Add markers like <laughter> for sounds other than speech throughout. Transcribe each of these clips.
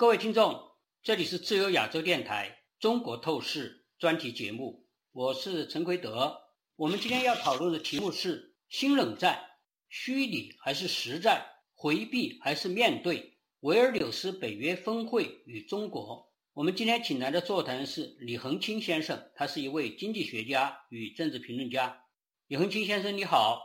各位听众，这里是自由亚洲电台《中国透视》专题节目，我是陈奎德。我们今天要讨论的题目是：新冷战，虚拟还是实战？回避还是面对？维尔纽斯北约峰会与中国。我们今天请来的座谈是李恒清先生，他是一位经济学家与政治评论家。李恒清先生，你好。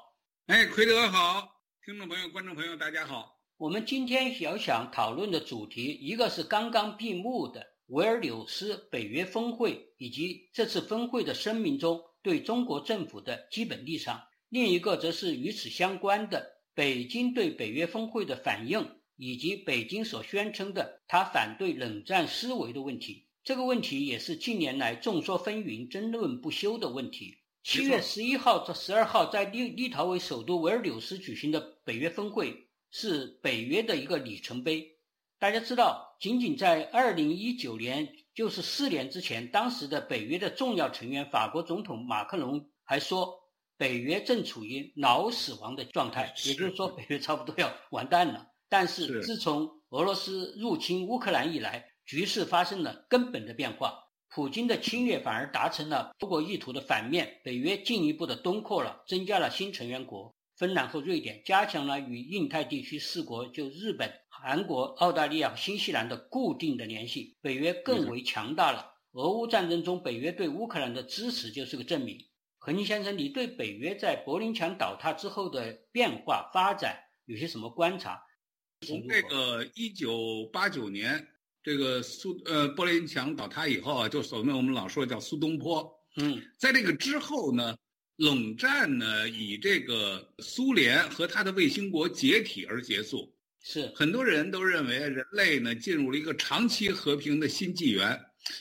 哎，奎德好，听众朋友、观众朋友，大家好。我们今天要想讨论的主题，一个是刚刚闭幕的维尔纽斯北约峰会，以及这次峰会的声明中对中国政府的基本立场；另一个则是与此相关的北京对北约峰会的反应，以及北京所宣称的他反对冷战思维的问题。这个问题也是近年来众说纷纭、争论不休的问题。七月十一号至十二号，在立立陶宛首都维尔纽斯举行的北约峰会是北约的一个里程碑。大家知道，仅仅在二零一九年，就是四年之前，当时的北约的重要成员法国总统马克龙还说，北约正处于脑死亡的状态，也就是说，北约差不多要完蛋了。但是，自从俄罗斯入侵乌克兰以来，局势发生了根本的变化。普京的侵略反而达成了中国意图的反面，北约进一步的东扩了，增加了新成员国芬兰和瑞典，加强了与印太地区四国就日本、韩国、澳大利亚和新西兰的固定的联系，北约更为强大了。俄乌战争中，北约对乌克兰的支持就是个证明。何宁先生，你对北约在柏林墙倒塌之后的变化发展有些什么观察？从这个一九八九年。这个苏呃柏林墙倒塌以后啊，就所谓我们老说叫苏东坡。嗯，在这个之后呢，冷战呢以这个苏联和他的卫星国解体而结束。是很多人都认为人类呢进入了一个长期和平的新纪元。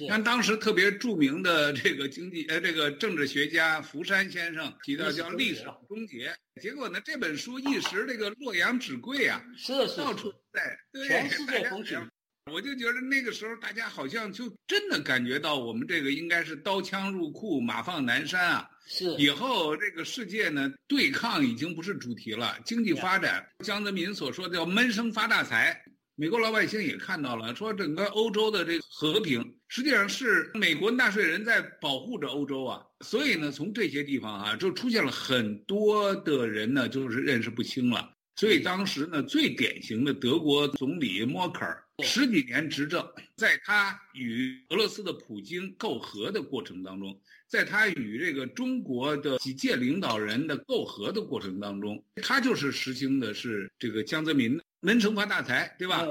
像当时特别著名的这个经济呃这个政治学家福山先生提到叫历史终结。结果呢这本书一时这个洛阳纸贵啊，是是到处在全世界 <laughs> 风景。我就觉得那个时候，大家好像就真的感觉到我们这个应该是刀枪入库，马放南山啊。是以后这个世界呢，对抗已经不是主题了，经济发展，江泽民所说的叫闷声发大财。美国老百姓也看到了，说整个欧洲的这个和平，实际上是美国纳税人在保护着欧洲啊。所以呢，从这些地方啊，就出现了很多的人呢，就是认识不清了。所以当时呢，最典型的德国总理默克尔。十几年执政，在他与俄罗斯的普京媾和的过程当中，在他与这个中国的几届领导人的媾和的过程当中，他就是实行的是这个江泽民门城发大财，对吧？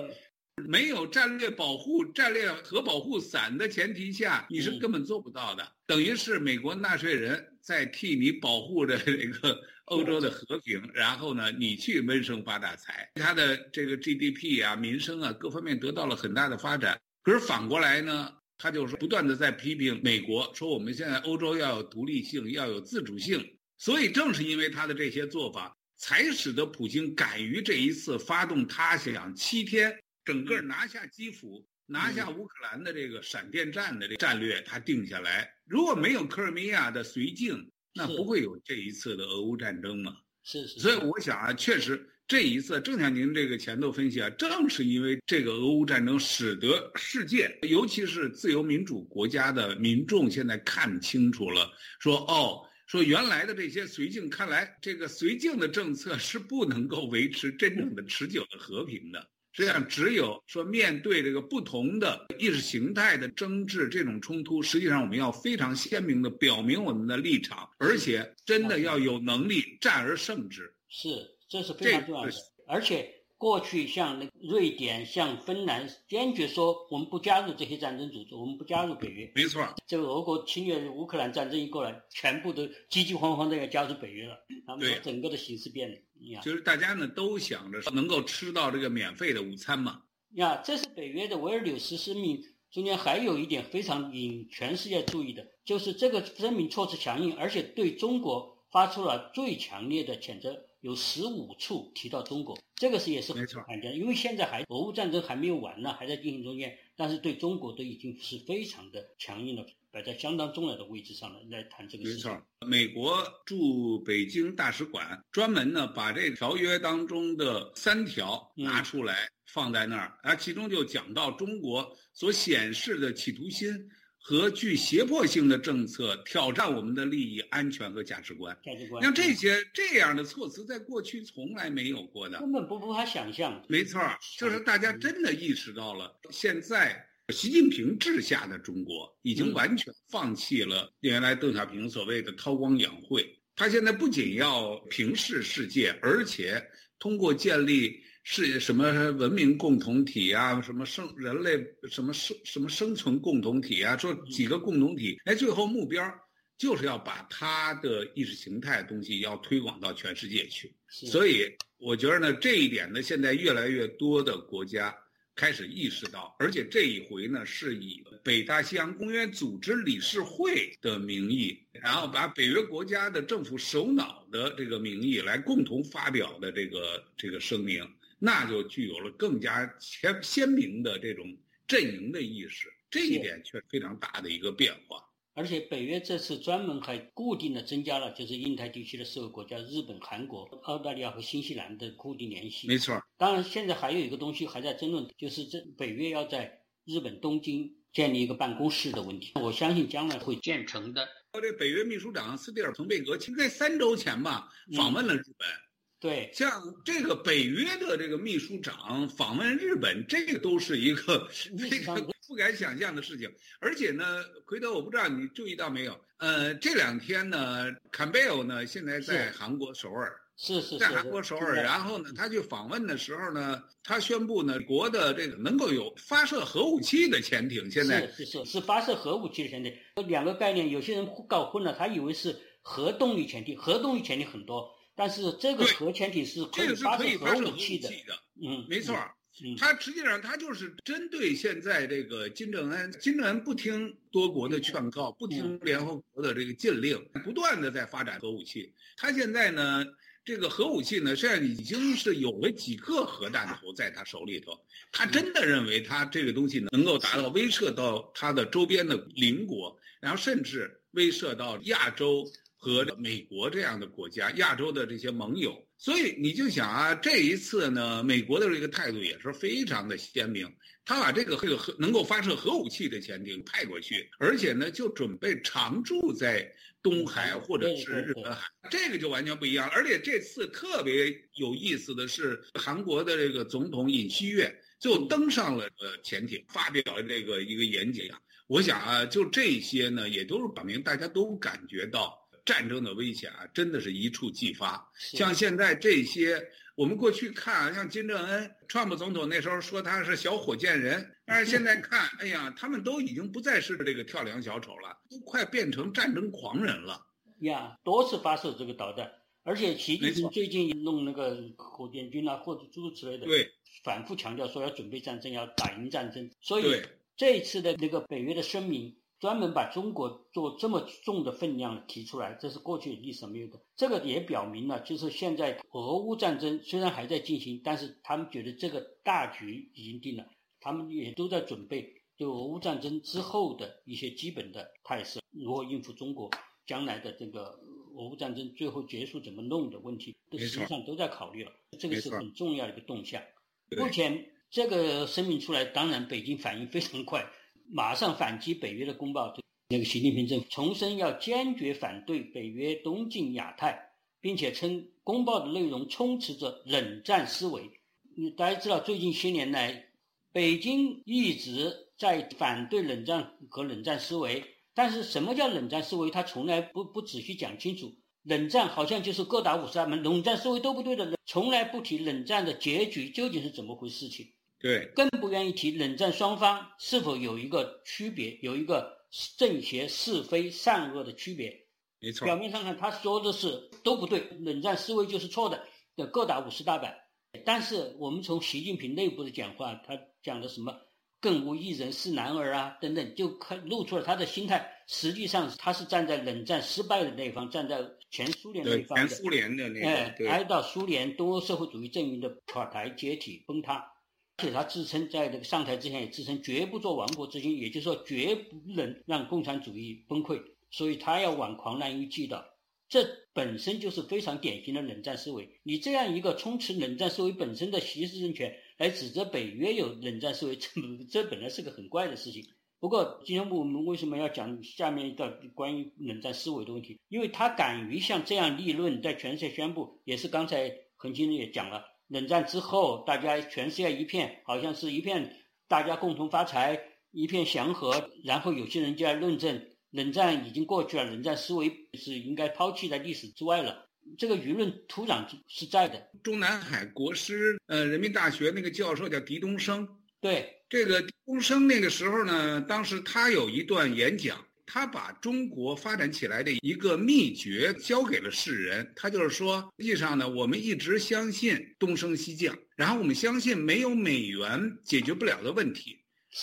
没有战略保护、战略核保护伞的前提下，你是根本做不到的。等于是美国纳税人在替你保护着这 <laughs> 个。欧洲的和平，然后呢，你去闷声发大财，他的这个 GDP 啊、民生啊各方面得到了很大的发展。可是反过来呢，他就是不断的在批评美国，说我们现在欧洲要有独立性，要有自主性。所以正是因为他的这些做法，才使得普京敢于这一次发动他想七天整个拿下基辅、拿下乌克兰的这个闪电战的这战略，他定下来。如果没有克里米亚的绥靖。那不会有这一次的俄乌战争嘛？是是。所以我想啊，确实这一次，正像您这个前头分析啊，正是因为这个俄乌战争，使得世界，尤其是自由民主国家的民众，现在看清楚了，说哦，说原来的这些绥靖，看来这个绥靖的政策是不能够维持真正的持久的和平的。实际上，只有说面对这个不同的意识形态的争执，这种冲突，实际上我们要非常鲜明的表明我们的立场，而且真的要有能力战而胜之。是，这是非常重要的。而且。过去像那瑞典、像芬兰，坚决说我们不加入这些战争组织，我们不加入北约。没错，这个俄国侵略乌克兰战争一过来，全部都急急慌慌的要加入北约了。他们说整个的形势变了。就是大家呢都想着能够吃到这个免费的午餐嘛。呀，这是北约的维尔纽斯声明中间还有一点非常引全世界注意的，就是这个声明措辞强硬，而且对中国发出了最强烈的谴责。有十五处提到中国，这个是也是很罕见，因为现在还俄乌战争还没有完呢，还在进行中间，但是对中国都已经是非常的强硬了，摆在相当重要的位置上了来谈这个事情。没错，美国驻北京大使馆专门呢把这条约当中的三条拿出来放在那儿，啊，其中就讲到中国所显示的企图心和具胁迫性的政策挑战我们的利益、安全和价值观。价值观，像这些这样的措辞，在过去从来没有过的，根本不无法想象。没错，就是大家真的意识到了，现在习近平治下的中国已经完全放弃了原来邓小平所谓的韬光养晦。他现在不仅要平视世界，而且通过建立。是什么文明共同体啊？什么生人类什么生什么生存共同体啊？说几个共同体，哎，最后目标就是要把他的意识形态东西要推广到全世界去。所以我觉得呢，这一点呢，现在越来越多的国家开始意识到，而且这一回呢，是以北大西洋公约组织理事会的名义，然后把北约国家的政府首脑的这个名义来共同发表的这个这个声明。那就具有了更加鲜鲜明的这种阵营的意识，这一点却非常大的一个变化。而且北约这次专门还固定的增加了，就是印太地区的四个国家：日本、韩国、澳大利亚和新西兰的固定联系。没错。当然，现在还有一个东西还在争论，就是这北约要在日本东京建立一个办公室的问题。我相信将来会建成的。这北约秘书长斯蒂尔滕贝格，其实在三周前吧访问了日本。对，像这个北约的这个秘书长访问日本，这个都是一个非常不敢想象的事情。而且呢，奎德，我不知道你注意到没有？呃，这两天呢，坎贝尔呢现在在韩国首尔，是是在韩国首尔。然后呢，他去访问的时候呢，他宣布呢，国的这个能够有发射核武器的潜艇，现在是是是发射核武器的潜艇。两个概念，有些人搞混了，他以为是核动力潜艇，核动力潜艇很多。但是这个核潜艇是可以发射核武器的，嗯，没错，嗯它实际上它就是针对现在这个金正恩，金正恩不听多国的劝告，不听联合国的这个禁令，不断的在发展核武器。他现在呢，这个核武器呢，现在已经是有了几个核弹头在他手里头。他真的认为他这个东西能够达到威慑到他的周边的邻国，然后甚至威慑到亚洲。和美国这样的国家，亚洲的这些盟友，所以你就想啊，这一次呢，美国的这个态度也是非常的鲜明，他把这个这个核能够发射核武器的潜艇派过去，而且呢，就准备常驻在东海或者是日本海，这个就完全不一样。而且这次特别有意思的是，韩国的这个总统尹锡悦就登上了呃潜艇，发表了这个一个演讲。我想啊，就这些呢，也都是表明大家都感觉到。战争的危险啊，真的是一触即发。像现在这些，我们过去看，像金正恩、川普总统那时候说他是小火箭人，但是现在看，哎呀，他们都已经不再是这个跳梁小丑了，都快变成战争狂人了。呀，多次发射这个导弹，而且习近平最近弄那个火箭军啊，或者诸如此类的，对，反复强调说要准备战争，要打赢战争。所以这一次的那个北约的声明。专门把中国做这么重的分量提出来，这是过去历史没有的。这个也表明了，就是现在俄乌战争虽然还在进行，但是他们觉得这个大局已经定了，他们也都在准备就俄乌战争之后的一些基本的态势，如何应付中国将来的这个俄乌战争最后结束怎么弄的问题，实际上都在考虑了。这个是很重要的一个动向。目前这个声明出来，当然北京反应非常快。马上反击北约的公报，那个习近平政府重申要坚决反对北约东进亚太，并且称公报的内容充斥着冷战思维。你大家知道，最近些年来，北京一直在反对冷战和冷战思维，但是什么叫冷战思维，他从来不不仔细讲清楚。冷战好像就是各打五十大板，冷战思维都不对的，从来不提冷战的结局究竟是怎么回事情。对，更不愿意提冷战双方是否有一个区别，有一个正邪是非善恶的区别。没错，表面上看他说的是都不对，冷战思维就是错的，的各打五十大板。但是我们从习近平内部的讲话，他讲的什么“更无一人是男儿”啊等等，就看露出了他的心态。实际上他是站在冷战失败的那一方，站在前苏联那一方的。前苏联的那个，哎，哀悼苏联东欧社会主义阵营的垮台、解体、崩塌。而且他自称在这个上台之前也自称绝不做亡国之君，也就是说绝不能让共产主义崩溃，所以他要挽狂澜于既倒，这本身就是非常典型的冷战思维。你这样一个充斥冷战思维本身的习氏政权，来指责北约有冷战思维，这这本来是个很怪的事情。不过今天我们为什么要讲下面一段关于冷战思维的问题？因为他敢于像这样立论，在全世界宣布，也是刚才恒金也讲了，冷战之后大家全世界一片好像是一片大家共同发财，一片祥和，然后有些人就在论证冷战已经过去了，冷战思维是应该抛弃在历史之外了。这个舆论土壤是在的。中南海国师，呃，人民大学那个教授叫狄东升。对，这个狄东升那个时候呢，当时他有一段演讲，他把中国发展起来的一个秘诀交给了世人。他就是说，实际上呢，我们一直相信东升西降，然后我们相信没有美元解决不了的问题，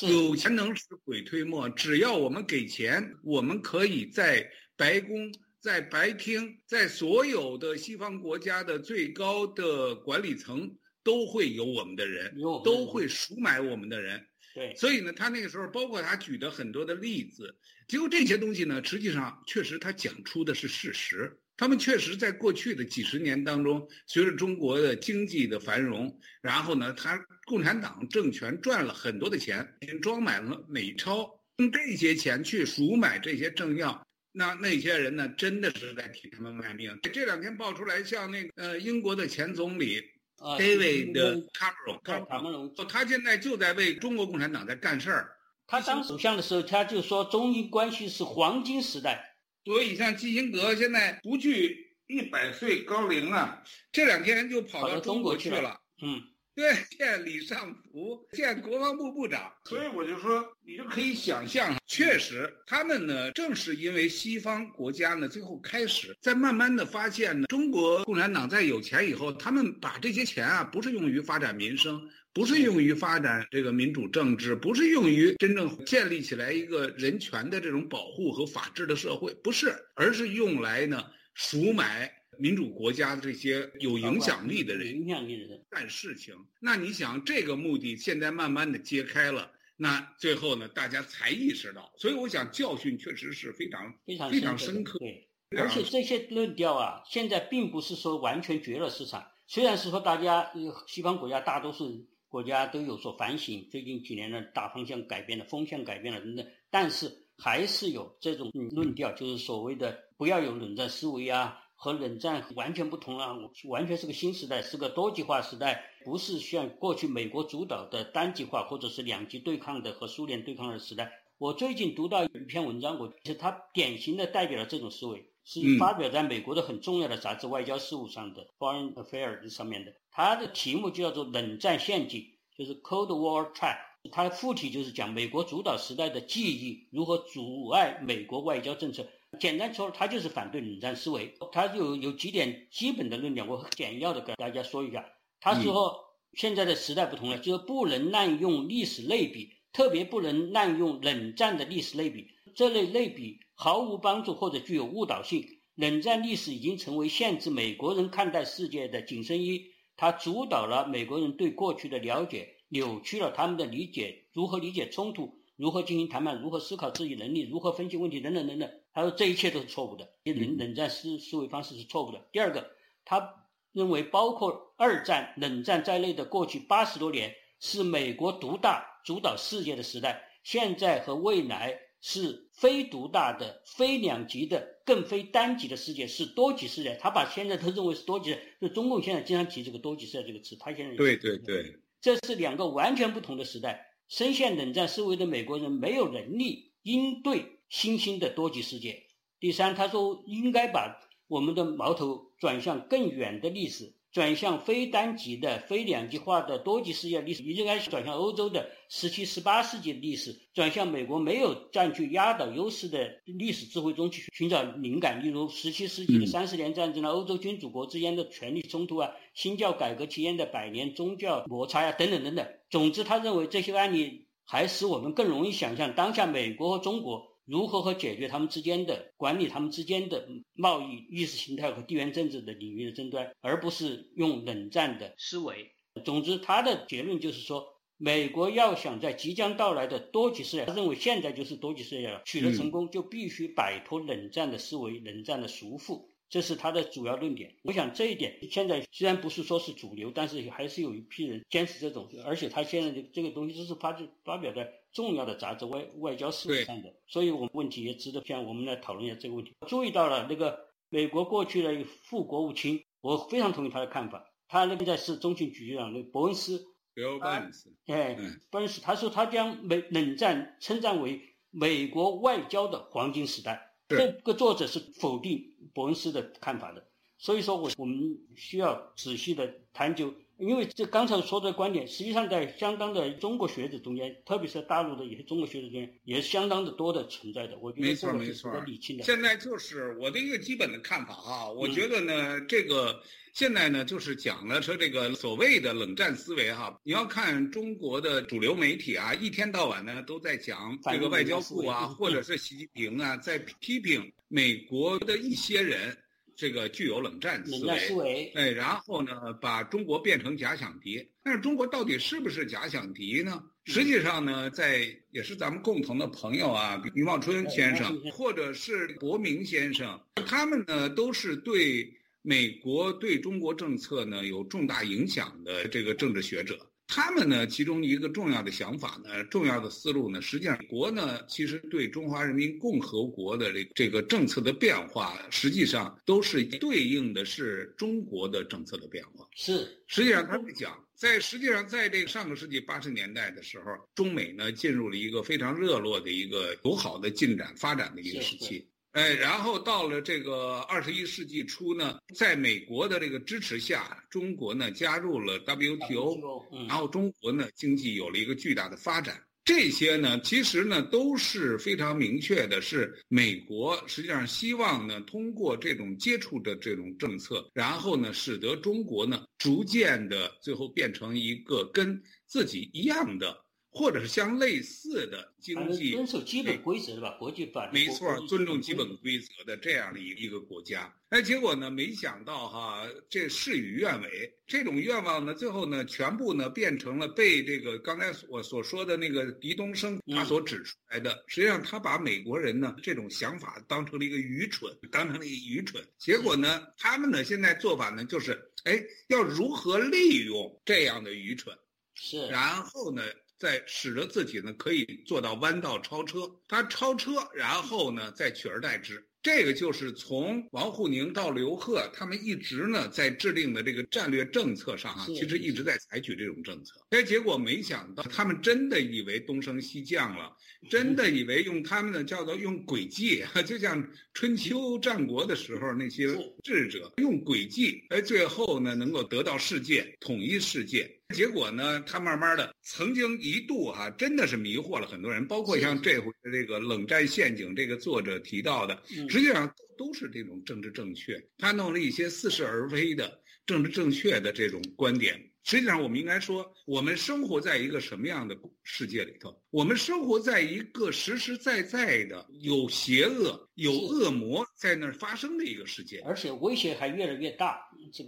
有钱能使鬼推磨，只要我们给钱，我们可以在白宫。在白厅，在所有的西方国家的最高的管理层都会有我们的人，都会赎买我们的人。所以呢，他那个时候包括他举的很多的例子，结果这些东西呢，实际上确实他讲出的是事实。他们确实在过去的几十年当中，随着中国的经济的繁荣，然后呢，他共产党政权赚了很多的钱，装满了美钞，用这些钱去赎买这些政要。那那些人呢，真的是在替他们卖命。这两天爆出来，像那个呃英国的前总理，David Cameron，他现在就在为中国共产党在干事儿。他当首相的时候，他就说中英关系是黄金时代。所以像基辛格现在不惧一百岁高龄啊，这两天就跑到中国去了。嗯。对，见李尚福，见国防部部长，所以我就说，你就可以想象，确实，他们呢，正是因为西方国家呢，最后开始在慢慢的发现呢，中国共产党在有钱以后，他们把这些钱啊，不是用于发展民生，不是用于发展这个民主政治，不是用于真正建立起来一个人权的这种保护和法治的社会，不是，而是用来呢赎买。民主国家的这些有影响力的人，影响力的人干事情，那你想这个目的现在慢慢的揭开了，那最后呢，大家才意识到。所以我想教训确实是非常非常非常深刻。对，而且这些论调啊，现在并不是说完全绝了市场。虽然是说大家西方国家大多数国家都有所反省，最近几年的大方向改变了，风向改变了等等，但是还是有这种论调，就是所谓的不要有冷战思维啊。和冷战完全不同了，完全是个新时代，是个多极化时代，不是像过去美国主导的单极化或者是两极对抗的和苏联对抗的时代。我最近读到一篇文章，我其实它典型的代表了这种思维，是发表在美国的很重要的杂志《外交事务》上的《Foreign Affairs》上面的。它的题目就叫做“冷战陷阱”，就是 Cold War Trap。它的副题就是讲美国主导时代的记忆如何阻碍美国外交政策。简单说，他就是反对冷战思维。他有有几点基本的论点，我简要的跟大家说一下。他说，现在的时代不同了，就是不能滥用历史类比，特别不能滥用冷战的历史类比。这类类比毫无帮助或者具有误导性。冷战历史已经成为限制美国人看待世界的紧身衣，它主导了美国人对过去的了解，扭曲了他们的理解，如何理解冲突。如何进行谈判？如何思考自己能力？如何分析问题？等等等等。他说这一切都是错误的，冷冷战思思维方式是错误的。第二个，他认为包括二战、冷战在内的过去八十多年是美国独大主导世界的时代，现在和未来是非独大的、非两极的、更非单极的世界，是多极世界。他把现在他认为是多极，就中共现在经常提这个多极世界这个词。他现在对对对，这是两个完全不同的时代。深陷冷战思维的美国人没有能力应对新兴的多极世界。第三，他说应该把我们的矛头转向更远的历史。转向非单极的、非两极化的多极世界历史，应该是转向欧洲的十七、十八世纪的历史，转向美国没有占据压倒优势的历史智慧中去寻找灵感。例如十七世纪的三十年战争啊，欧洲君主国之间的权力冲突啊，新教改革期间的百年宗教摩擦呀，等等等等。总之，他认为这些案例还使我们更容易想象当下美国和中国。如何和解决他们之间的管理他们之间的贸易、意识形态和地缘政治的领域的争端，而不是用冷战的思维。总之，他的结论就是说，美国要想在即将到来的多极世界，他认为现在就是多极世界了，取得成功，就必须摆脱冷战的思维、冷战的束缚。这是他的主要论点。我想这一点现在虽然不是说是主流，但是还是有一批人坚持这种。而且他现在的这个东西都是发发表在重要的杂志《外外交事务》上的，所以我们问题也值得像我们来讨论一下这个问题。注意到了那个美国过去的副国务卿，我非常同意他的看法。他那个在是中情局局长，那伯恩斯。伯恩斯。哎，伯恩斯，他说他将美冷战称赞为美国外交的黄金时代。这个作者是否定伯恩斯的看法的，所以说我我们需要仔细的探究，因为这刚才说的观点，实际上在相当的中国学者中间，特别是大陆的一些中国学者中间，也是相当的多的存在的。我觉得这个是值得理清的。现在就是我的一个基本的看法啊，我觉得呢，这个现在呢就是讲了说这个所谓的冷战思维哈，你要看中国的主流媒体啊，一天到晚呢都在讲这个外交部啊，或者是习近平啊，在批评美国的一些人。这个具有冷战思维，哎，然后呢，把中国变成假想敌。但是中国到底是不是假想敌呢？实际上呢，在也是咱们共同的朋友啊，余茂春先生或者是伯明先生，他们呢都是对美国对中国政策呢有重大影响的这个政治学者。他们呢，其中一个重要的想法呢，重要的思路呢，实际上国呢，其实对中华人民共和国的这这个政策的变化，实际上都是对应的是中国的政策的变化。是，实际上他们讲，在实际上在这个上个世纪八十年代的时候，中美呢进入了一个非常热络的一个友好的进展发展的一个时期。哎，然后到了这个二十一世纪初呢，在美国的这个支持下，中国呢加入了 WTO，然后中国呢经济有了一个巨大的发展。这些呢，其实呢都是非常明确的，是美国实际上希望呢通过这种接触的这种政策，然后呢使得中国呢逐渐的最后变成一个跟自己一样的。或者是相类似的经济，遵守基本规则的吧？国际法没错，尊重基本规则的这样的一一个国家。哎，结果呢，没想到哈，这事与愿违。这种愿望呢，最后呢，全部呢变成了被这个刚才我所说的那个狄东升他所指出来的。实际上，他把美国人呢这种想法当成了一个愚蠢，当成了一个愚蠢。结果呢，他们呢现在做法呢就是，哎，要如何利用这样的愚蠢？是，然后呢？在使得自己呢可以做到弯道超车，他超车，然后呢再取而代之。这个就是从王沪宁到刘鹤，他们一直呢在制定的这个战略政策上啊，其实一直在采取这种政策。哎，结果没想到，他们真的以为东升西降了，真的以为用他们的叫做用诡计，就像春秋战国的时候那些智者用诡计，哎，最后呢能够得到世界统一世界。结果呢，他慢慢的曾经一度哈，真的是迷惑了很多人，包括像这回的这个冷战陷阱，这个作者提到的，实际上都是这种政治正确，他弄了一些似是而非的政治正确的这种观点。实际上，我们应该说，我们生活在一个什么样的世界里头？我们生活在一个实实在在的有邪恶、有恶魔在那儿发生的一个世界，而且威胁还越来越大。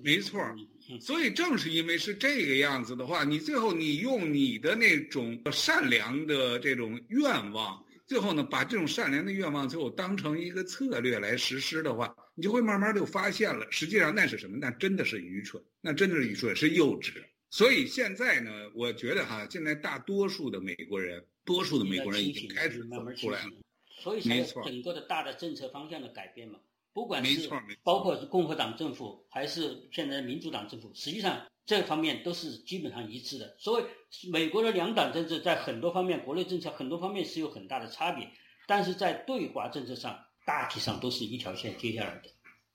没错，所以正是因为是这个样子的话，你最后你用你的那种善良的这种愿望，最后呢，把这种善良的愿望最后当成一个策略来实施的话，你就会慢慢就发现了，实际上那是什么？那真的是愚蠢，那真的是愚蠢，是幼稚。所以现在呢，我觉得哈，现在大多数的美国人，多数的美国人已经开始走出来了。所以才有整个的大的政策方向的改变嘛。不管是包括是共和党政府还是现在民主党政府，实际上这方面都是基本上一致的。所以美国的两党政治，在很多方面，国内政策很多方面是有很大的差别，但是在对华政策上，大体上都是一条线接下来的。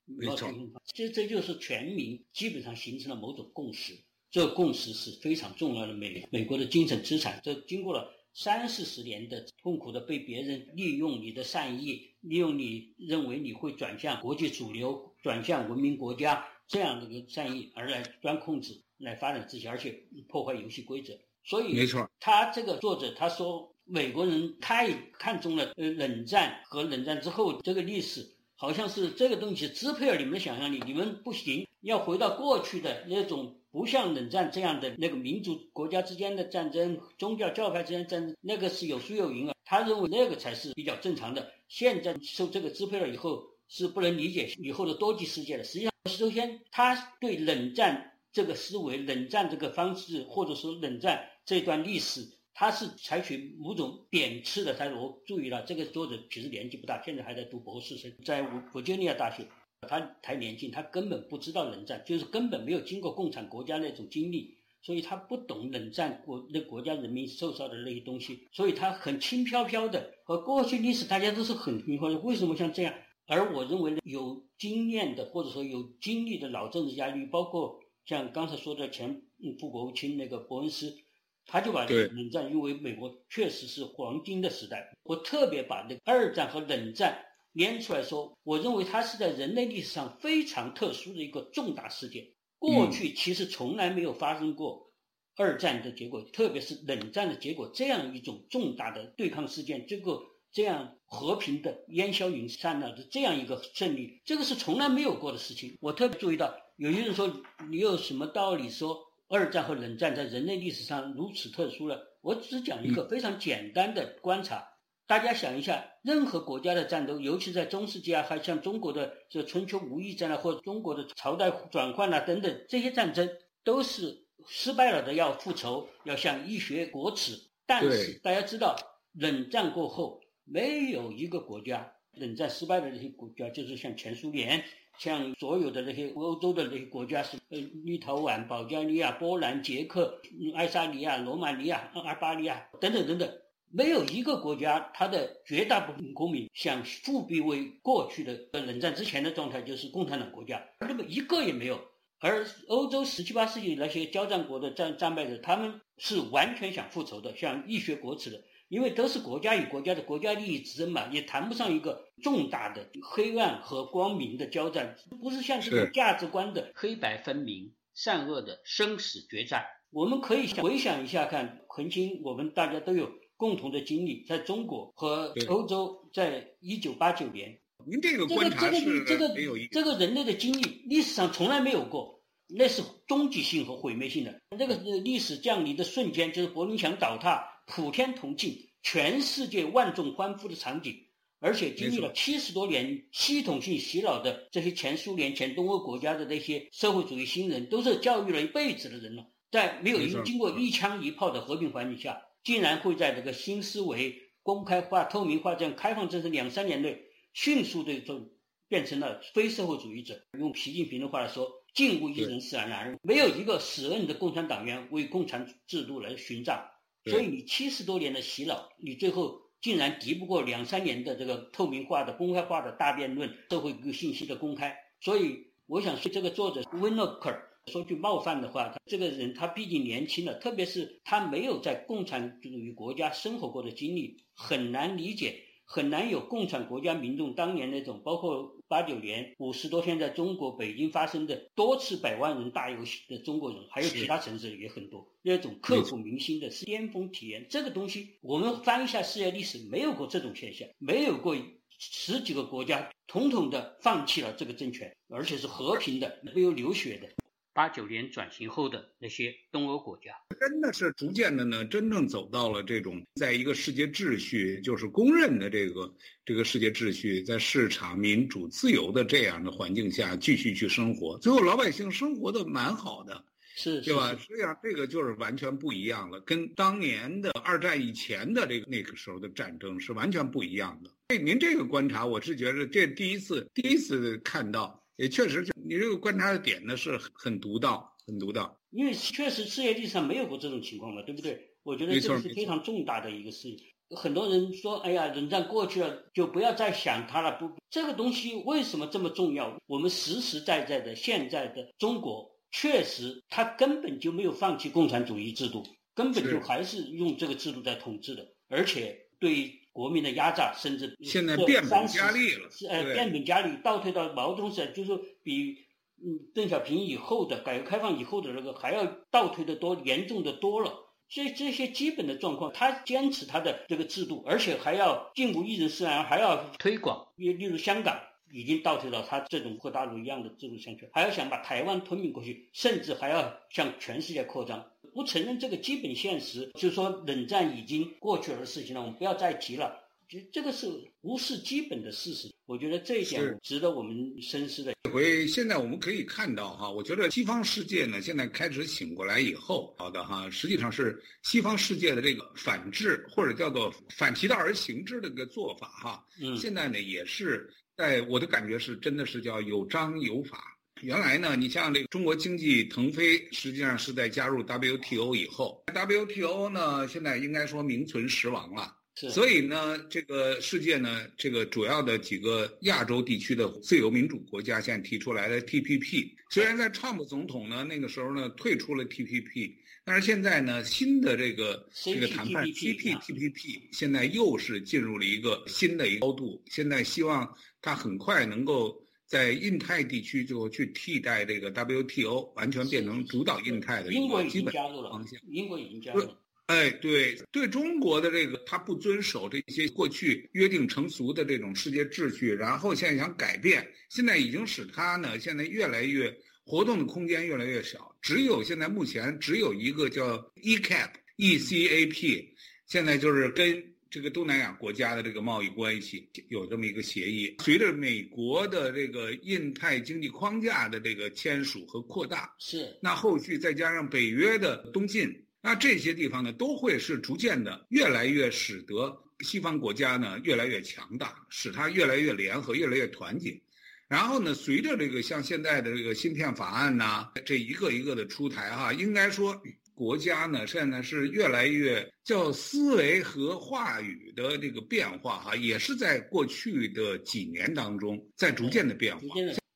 没错，其实这就是全民基本上形成了某种共识。这个共识是非常重要的，美美国的精神资产。这经过了三四十年的痛苦的被别人利用你的善意，利用你认为你会转向国际主流、转向文明国家这样的一个善意而来钻空子、来发展自己，而且破坏游戏规则。所以，没错，他这个作者他说，美国人太看重了呃冷战和冷战之后这个历史，好像是这个东西支配了你们的想象力，你们不行，要回到过去的那种。不像冷战这样的那个民族国家之间的战争、宗教教派之间战争，那个是有输有赢啊。他认为那个才是比较正常的。现在受这个支配了以后，是不能理解以后的多极世界的。实际上，首先他对冷战这个思维、冷战这个方式，或者说冷战这段历史，他是采取某种贬斥的态度。我注意了，这个作者其实年纪不大，现在还在读博士生，在弗吉尼亚大学。他太年轻，他根本不知道冷战，就是根本没有经过共产国家那种经历，所以他不懂冷战国那国家人民受伤的那些东西，所以他很轻飘飘的。和过去历史大家都是很平和的，为什么像这样？而我认为有经验的或者说有经历的老政治家，你包括像刚才说的前副国务卿那个伯恩斯，他就把冷战因为美国确实是黄金的时代，我特别把那个二战和冷战。连出来说，我认为它是在人类历史上非常特殊的一个重大事件。过去其实从来没有发生过二战的结果，特别是冷战的结果这样一种重大的对抗事件，这个这样和平的烟消云散了的这样一个胜利，这个是从来没有过的事情。我特别注意到，有些人说你有什么道理说二战和冷战在人类历史上如此特殊了？我只讲一个非常简单的观察。大家想一下，任何国家的战斗，尤其在中世纪啊，还像中国的这春秋无义战啊，或者中国的朝代转换啊等等，这些战争都是失败了的，要复仇，要向义学国耻。但是大家知道，冷战过后，没有一个国家，冷战失败的那些国家，就是像前苏联，像所有的那些欧洲的那些国家，是呃，立陶宛、保加利亚、波兰、捷克、爱沙尼亚、罗马尼亚、阿尔巴尼亚等等等等。没有一个国家，它的绝大部分公民想复辟为过去的冷战之前的状态，就是共产党国家，那么一个也没有。而欧洲十七八世纪那些交战国的战战败者，他们是完全想复仇的，想一雪国耻的，因为都是国家与国家的国家利益之争嘛，也谈不上一个重大的黑暗和光明的交战，不是像这种价值观的黑白分明、善恶的生死决战。我们可以回想一下，看曾经我们大家都有。共同的经历，在中国和欧洲，在一九八九年，您这个观察是这个这个人类的经历，历史上从来没有过，那是终极性和毁灭性的。那个历史降临的瞬间，就是柏林墙倒塌，普天同庆，全世界万众欢呼的场景。而且经历了七十多年系统性洗脑的这些前苏联、前东欧国家的那些社会主义新人，都是教育了一辈子的人了，在没有经过一枪一炮的和平环境下。竟然会在这个新思维、公开化、透明化这样开放政策两三年内，迅速的就变成了非社会主义者。用习近平的话来说，近无一人是安然，没有一个死硬的共产党员为共产制度来寻账。所以你七十多年的洗脑，你最后竟然敌不过两三年的这个透明化的、公开化的大辩论、社会信息的公开。所以我想说，这个作者温洛克尔。说句冒犯的话，他这个人他毕竟年轻了，特别是他没有在共产主义国家生活过的经历，很难理解，很难有共产国家民众当年那种，包括八九年五十多天在中国北京发生的多次百万人大游行的中国人，还有其他城市也很多，那种刻骨铭心的是巅峰体验。这个东西我们翻一下世界历史，没有过这种现象，没有过十几个国家统统的放弃了这个政权，而且是和平的，没有流血的。八九年转型后的那些东欧国家，真的是逐渐的呢，真正走到了这种，在一个世界秩序就是公认的这个这个世界秩序，在市场、民主、自由的这样的环境下继续去生活，最后老百姓生活的蛮好的，是，对吧？实际上这个就是完全不一样了，跟当年的二战以前的这个那个时候的战争是完全不一样的。哎，您这个观察，我是觉得这第一次第一次看到。也确实，你这个观察的点呢是很独到，很独到。因为确实世界历史上没有过这种情况嘛，对不对？我觉得这个是非常重大的一个事情。很多人说：“哎呀，冷战过去了，就不要再想它了。”不，这个东西为什么这么重要？我们实实在在的现在的中国，确实它根本就没有放弃共产主义制度，根本就还是用这个制度在统治的，而且对。国民的压榨，甚至现在变本加厉了。呃，变本加厉，倒退到毛泽东时代，就是比嗯邓小平以后的改革开放以后的那个还要倒退的多，严重的多了。所以这些基本的状况，他坚持他的这个制度，而且还要进步一人施然，还要推广。例例如香港已经倒退到他这种和大陆一样的制度下去，还要想把台湾吞并过去，甚至还要向全世界扩张。不承认这个基本现实，就是说冷战已经过去了的事情了，我们不要再提了。就这个是无视基本的事实？我觉得这一点值得我们深思的。这回现在我们可以看到哈，我觉得西方世界呢，现在开始醒过来以后，好的哈，实际上是西方世界的这个反制或者叫做反其道而行之的一个做法哈，嗯，现在呢也是在我的感觉是真的是叫有章有法。原来呢，你像这个中国经济腾飞，实际上是在加入 WTO 以后，WTO 呢现在应该说名存实亡了。所以呢，这个世界呢，这个主要的几个亚洲地区的自由民主国家现在提出来的 TPP，虽然在川普总统呢那个时候呢退出了 TPP，但是现在呢新的这个这个谈判 CPTPP 现在又是进入了一个新的一个高度，现在希望它很快能够在印太地区就去替代这个 WTO，完全变成主导印太的一个基本方向。英国已经加入了。哎，对，对中国的这个，他不遵守这些过去约定成俗的这种世界秩序，然后现在想改变，现在已经使他呢，现在越来越活动的空间越来越小。只有现在目前只有一个叫 ECAP，ECAP，现在就是跟这个东南亚国家的这个贸易关系有这么一个协议。随着美国的这个印太经济框架的这个签署和扩大，是那后续再加上北约的东进。那这些地方呢，都会是逐渐的越来越使得西方国家呢越来越强大，使它越来越联合，越来越团结。然后呢，随着这个像现在的这个芯片法案呐，这一个一个的出台哈，应该说国家呢现在是越来越叫思维和话语的这个变化哈，也是在过去的几年当中在逐渐的变化。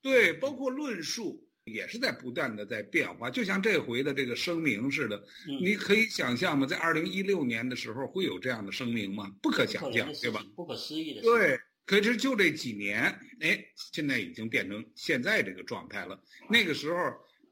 对，包括论述。也是在不断的在变化，就像这回的这个声明似的，你可以想象吗？在二零一六年的时候会有这样的声明吗？不可想象，对吧？不可思议的。对，可是就这几年，哎，现在已经变成现在这个状态了。那个时候，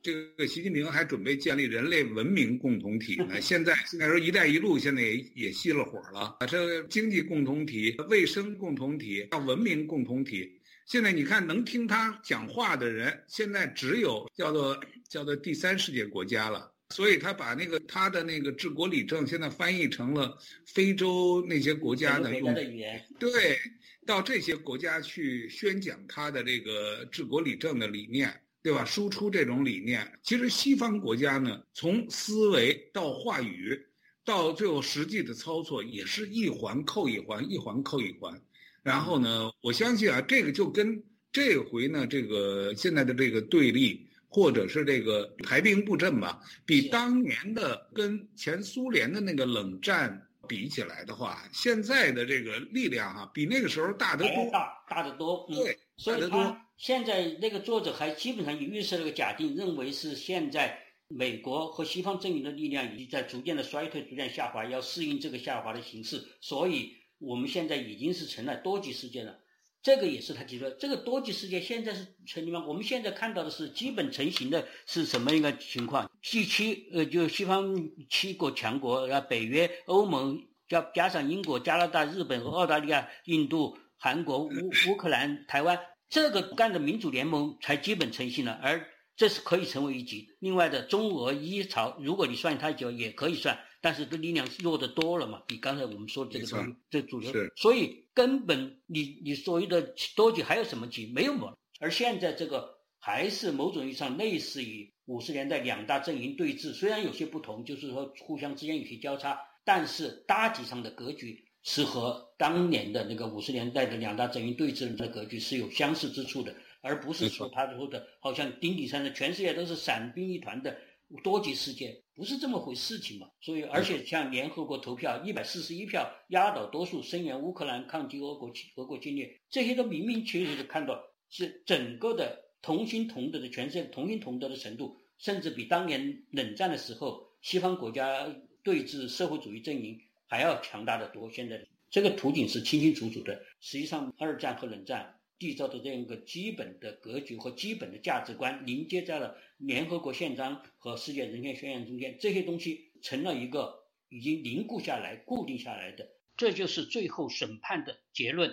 这个习近平还准备建立人类文明共同体呢。<laughs> 现在现在说“一带一路”现在也也熄了火了啊，这经济共同体、卫生共同体、文明共同体。现在你看，能听他讲话的人，现在只有叫做叫做第三世界国家了。所以他把那个他的那个治国理政，现在翻译成了非洲那些国家的用的语言。对，到这些国家去宣讲他的这个治国理政的理念，对吧？输出这种理念。其实西方国家呢，从思维到话语，到最后实际的操作，也是一环扣一环，一环扣一环。然后呢，我相信啊，这个就跟这回呢，这个现在的这个对立，或者是这个排兵布阵吧，比当年的跟前苏联的那个冷战比起来的话，现在的这个力量哈，比那个时候大得多，大大得多。对，所以他现在那个作者还基本上预设了个假定，认为是现在美国和西方阵营的力量已经在逐渐的衰退、逐渐下滑，要适应这个下滑的形势，所以。我们现在已经是成了多极世界了，这个也是他提出的。这个多极世界现在是成立吗？我们现在看到的是基本成型的是什么一个情况？西七呃，就西方七国强国啊，北约、欧盟加加上英国、加拿大、日本和澳大利亚、印度、韩国、乌乌克兰、台湾，这个干的民主联盟才基本成型了，而这是可以成为一极。另外的中俄伊朝，如果你算太久，也可以算。但是这力量弱得多了嘛，比刚才我们说的这个东西，这主流，所以根本你你所谓的多极还有什么极？没有嘛。而现在这个还是某种意义上类似于五十年代两大阵营对峙，虽然有些不同，就是说互相之间有些交叉，但是大体上的格局是和当年的那个五十年代的两大阵营对峙的格局是有相似之处的，而不是说他说的好像顶底上的全世界都是散兵一团的。多极世界不是这么回事情嘛？所以，而且像联合国投票一百四十一票压倒多数声援乌克兰抗击俄国俄国侵略，这些都明明确确的看到是整个的同心同德的全世界同心同德的程度，甚至比当年冷战的时候西方国家对峙社会主义阵营还要强大的多。现在这个图景是清清楚楚的。实际上，二战和冷战。缔造的这样一个基本的格局和基本的价值观，凝结在了联合国宪章和世界人权宣言中间，这些东西成了一个已经凝固下来、固定下来的，这就是最后审判的结论。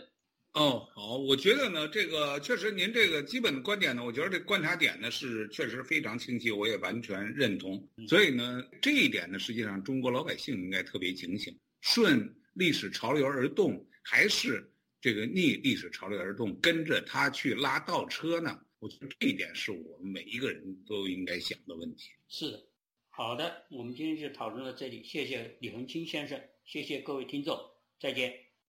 哦，好，我觉得呢，这个确实您这个基本的观点呢，我觉得这观察点呢是确实非常清晰，我也完全认同。所以呢，这一点呢，实际上中国老百姓应该特别警醒，顺历史潮流而动，还是这个逆历史潮流而动，跟着他去拉倒车呢？我觉得这一点是我们每一个人都应该想的问题。是的，好的，我们今天就讨论到这里，谢谢李恒清先生，谢谢各位听众，再见。